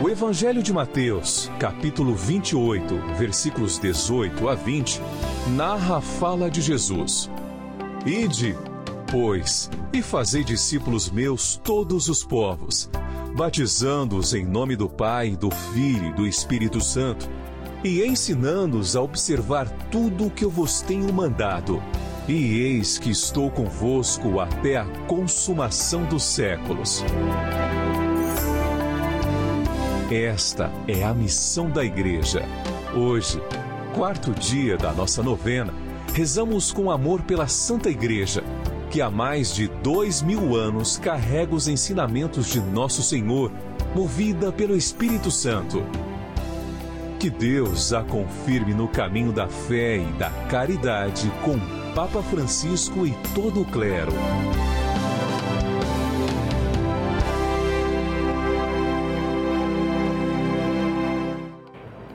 O Evangelho de Mateus, capítulo 28, versículos 18 a 20, narra a fala de Jesus. Ide, pois, e fazei discípulos meus todos os povos batizando-os em nome do Pai, do Filho e do Espírito Santo, e ensinando-os a observar tudo o que eu vos tenho mandado. E eis que estou convosco até a consumação dos séculos. Esta é a missão da Igreja. Hoje, quarto dia da nossa novena, rezamos com amor pela Santa Igreja que há mais de dois mil anos carrega os ensinamentos de Nosso Senhor, movida pelo Espírito Santo. Que Deus a confirme no caminho da fé e da caridade com Papa Francisco e todo o clero.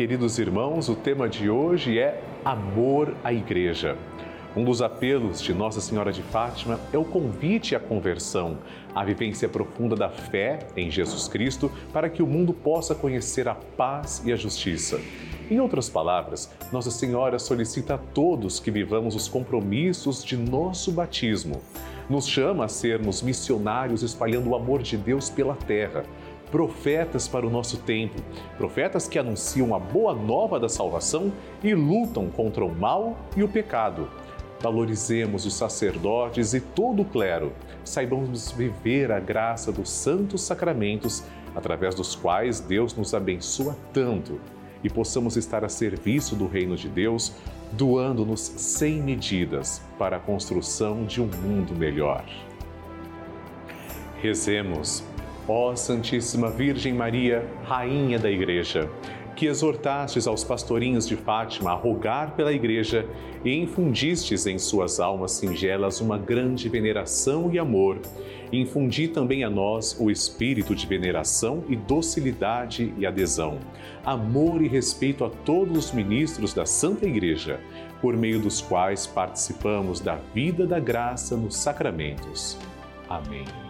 Queridos irmãos, o tema de hoje é Amor à Igreja. Um dos apelos de Nossa Senhora de Fátima é o convite à conversão, à vivência profunda da fé em Jesus Cristo, para que o mundo possa conhecer a paz e a justiça. Em outras palavras, Nossa Senhora solicita a todos que vivamos os compromissos de nosso batismo. Nos chama a sermos missionários espalhando o amor de Deus pela terra profetas para o nosso tempo, profetas que anunciam a boa nova da salvação e lutam contra o mal e o pecado. Valorizemos os sacerdotes e todo o clero. Saibamos viver a graça dos santos sacramentos, através dos quais Deus nos abençoa tanto, e possamos estar a serviço do reino de Deus, doando-nos sem medidas para a construção de um mundo melhor. Rezemos, ó Santíssima Virgem Maria, Rainha da Igreja que exortastes aos pastorinhos de Fátima a rogar pela Igreja e infundistes em suas almas singelas uma grande veneração e amor, infundi também a nós o espírito de veneração e docilidade e adesão, amor e respeito a todos os ministros da Santa Igreja, por meio dos quais participamos da vida da graça nos sacramentos. Amém.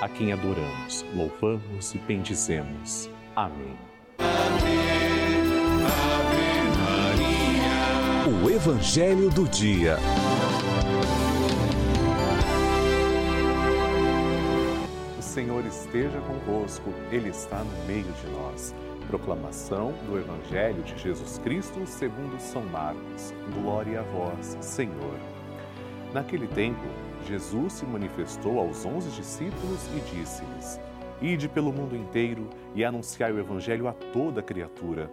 a quem adoramos, louvamos e bendizemos. Amém. Ave, Maria. O Evangelho do Dia. O Senhor esteja convosco, Ele está no meio de nós. Proclamação do Evangelho de Jesus Cristo segundo São Marcos. Glória a vós, Senhor. Naquele tempo, Jesus se manifestou aos onze discípulos e disse-lhes: Ide pelo mundo inteiro e anunciai o Evangelho a toda criatura.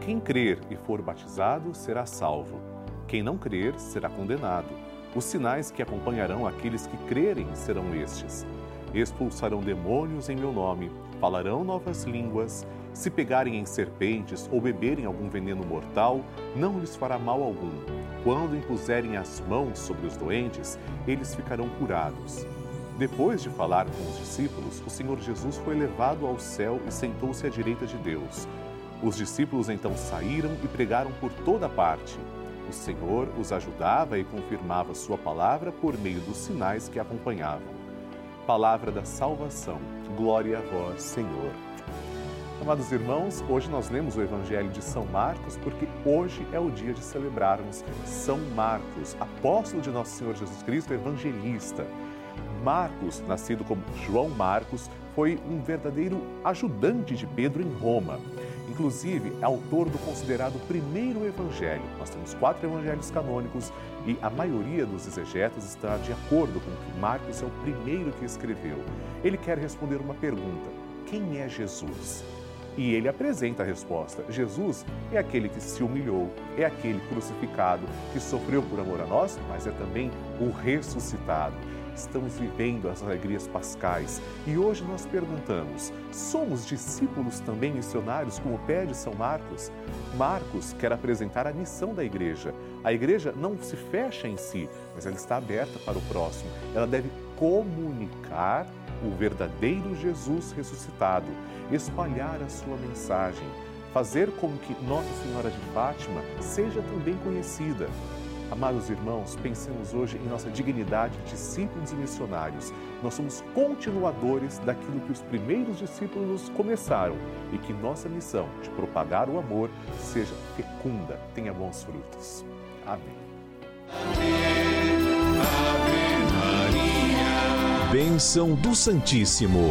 Quem crer e for batizado será salvo. Quem não crer será condenado. Os sinais que acompanharão aqueles que crerem serão estes: expulsarão demônios em meu nome, falarão novas línguas, se pegarem em serpentes ou beberem algum veneno mortal, não lhes fará mal algum. Quando impuserem as mãos sobre os doentes, eles ficarão curados. Depois de falar com os discípulos, o Senhor Jesus foi levado ao céu e sentou-se à direita de Deus. Os discípulos então saíram e pregaram por toda parte. O Senhor os ajudava e confirmava Sua palavra por meio dos sinais que acompanhavam. Palavra da salvação. Glória a vós, Senhor. Amados irmãos, hoje nós lemos o Evangelho de São Marcos porque hoje é o dia de celebrarmos São Marcos, apóstolo de nosso Senhor Jesus Cristo, evangelista. Marcos, nascido como João Marcos, foi um verdadeiro ajudante de Pedro em Roma. Inclusive, é autor do considerado primeiro evangelho. Nós temos quatro evangelhos canônicos e a maioria dos exegetas está de acordo com que Marcos é o primeiro que escreveu. Ele quer responder uma pergunta: quem é Jesus? E ele apresenta a resposta: Jesus é aquele que se humilhou, é aquele crucificado, que sofreu por amor a nós, mas é também o ressuscitado estamos vivendo as alegrias pascais e hoje nós perguntamos: somos discípulos também missionários, como pede São Marcos? Marcos quer apresentar a missão da igreja. A igreja não se fecha em si, mas ela está aberta para o próximo. Ela deve comunicar o verdadeiro Jesus ressuscitado, espalhar a sua mensagem, fazer com que Nossa Senhora de Fátima seja também conhecida. Amados irmãos, pensemos hoje em nossa dignidade de discípulos e missionários. Nós somos continuadores daquilo que os primeiros discípulos começaram e que nossa missão de propagar o amor seja fecunda, tenha bons frutos. Amém. Ave Maria. Bênção do Santíssimo.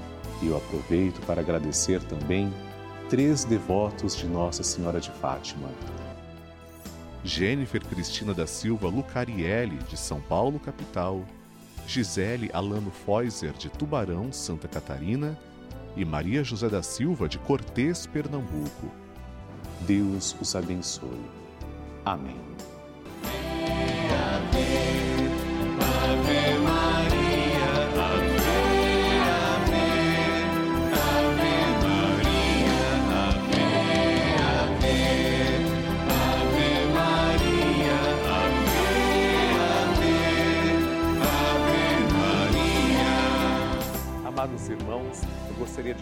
E eu aproveito para agradecer também três devotos de Nossa Senhora de Fátima. Jennifer Cristina da Silva Lucarielli, de São Paulo, capital. Gisele Alano Feuser, de Tubarão, Santa Catarina, e Maria José da Silva, de Cortês, Pernambuco. Deus os abençoe. Amém.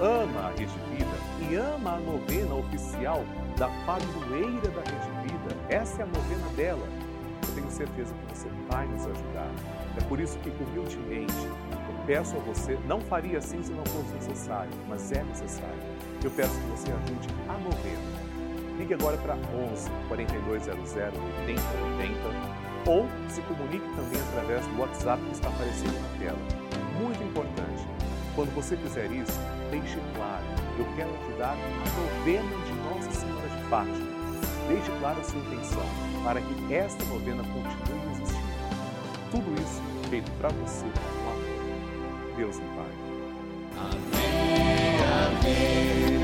ama a Rede Vida e ama a novena oficial da padroeira da Rede Vida. Essa é a novena dela. Eu tenho certeza que você vai nos ajudar. É por isso que, humildemente, eu peço a você, não faria assim se não fosse necessário, mas é necessário. Eu peço que você ajude a novena. Ligue agora para 11 4200 8080 ou se comunique também através do WhatsApp que está aparecendo na tela. Muito importante, quando você fizer isso, deixe claro, eu quero ajudar a novena de Nossa Senhora de Fátima. Deixe clara a sua intenção para que esta novena continue existindo. Tudo isso feito para você com amor. Deus me Pai. Amém, amém.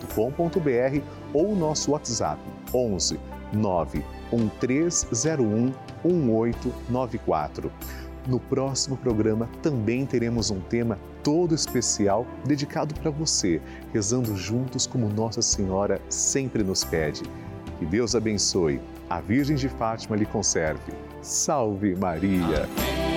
pelavida.redevida.com.br ou nosso WhatsApp 11 91301 1894. No próximo programa também teremos um tema todo especial dedicado para você, rezando juntos como Nossa Senhora sempre nos pede. Que Deus abençoe a Virgem de Fátima lhe conserve. Salve Maria! Amém.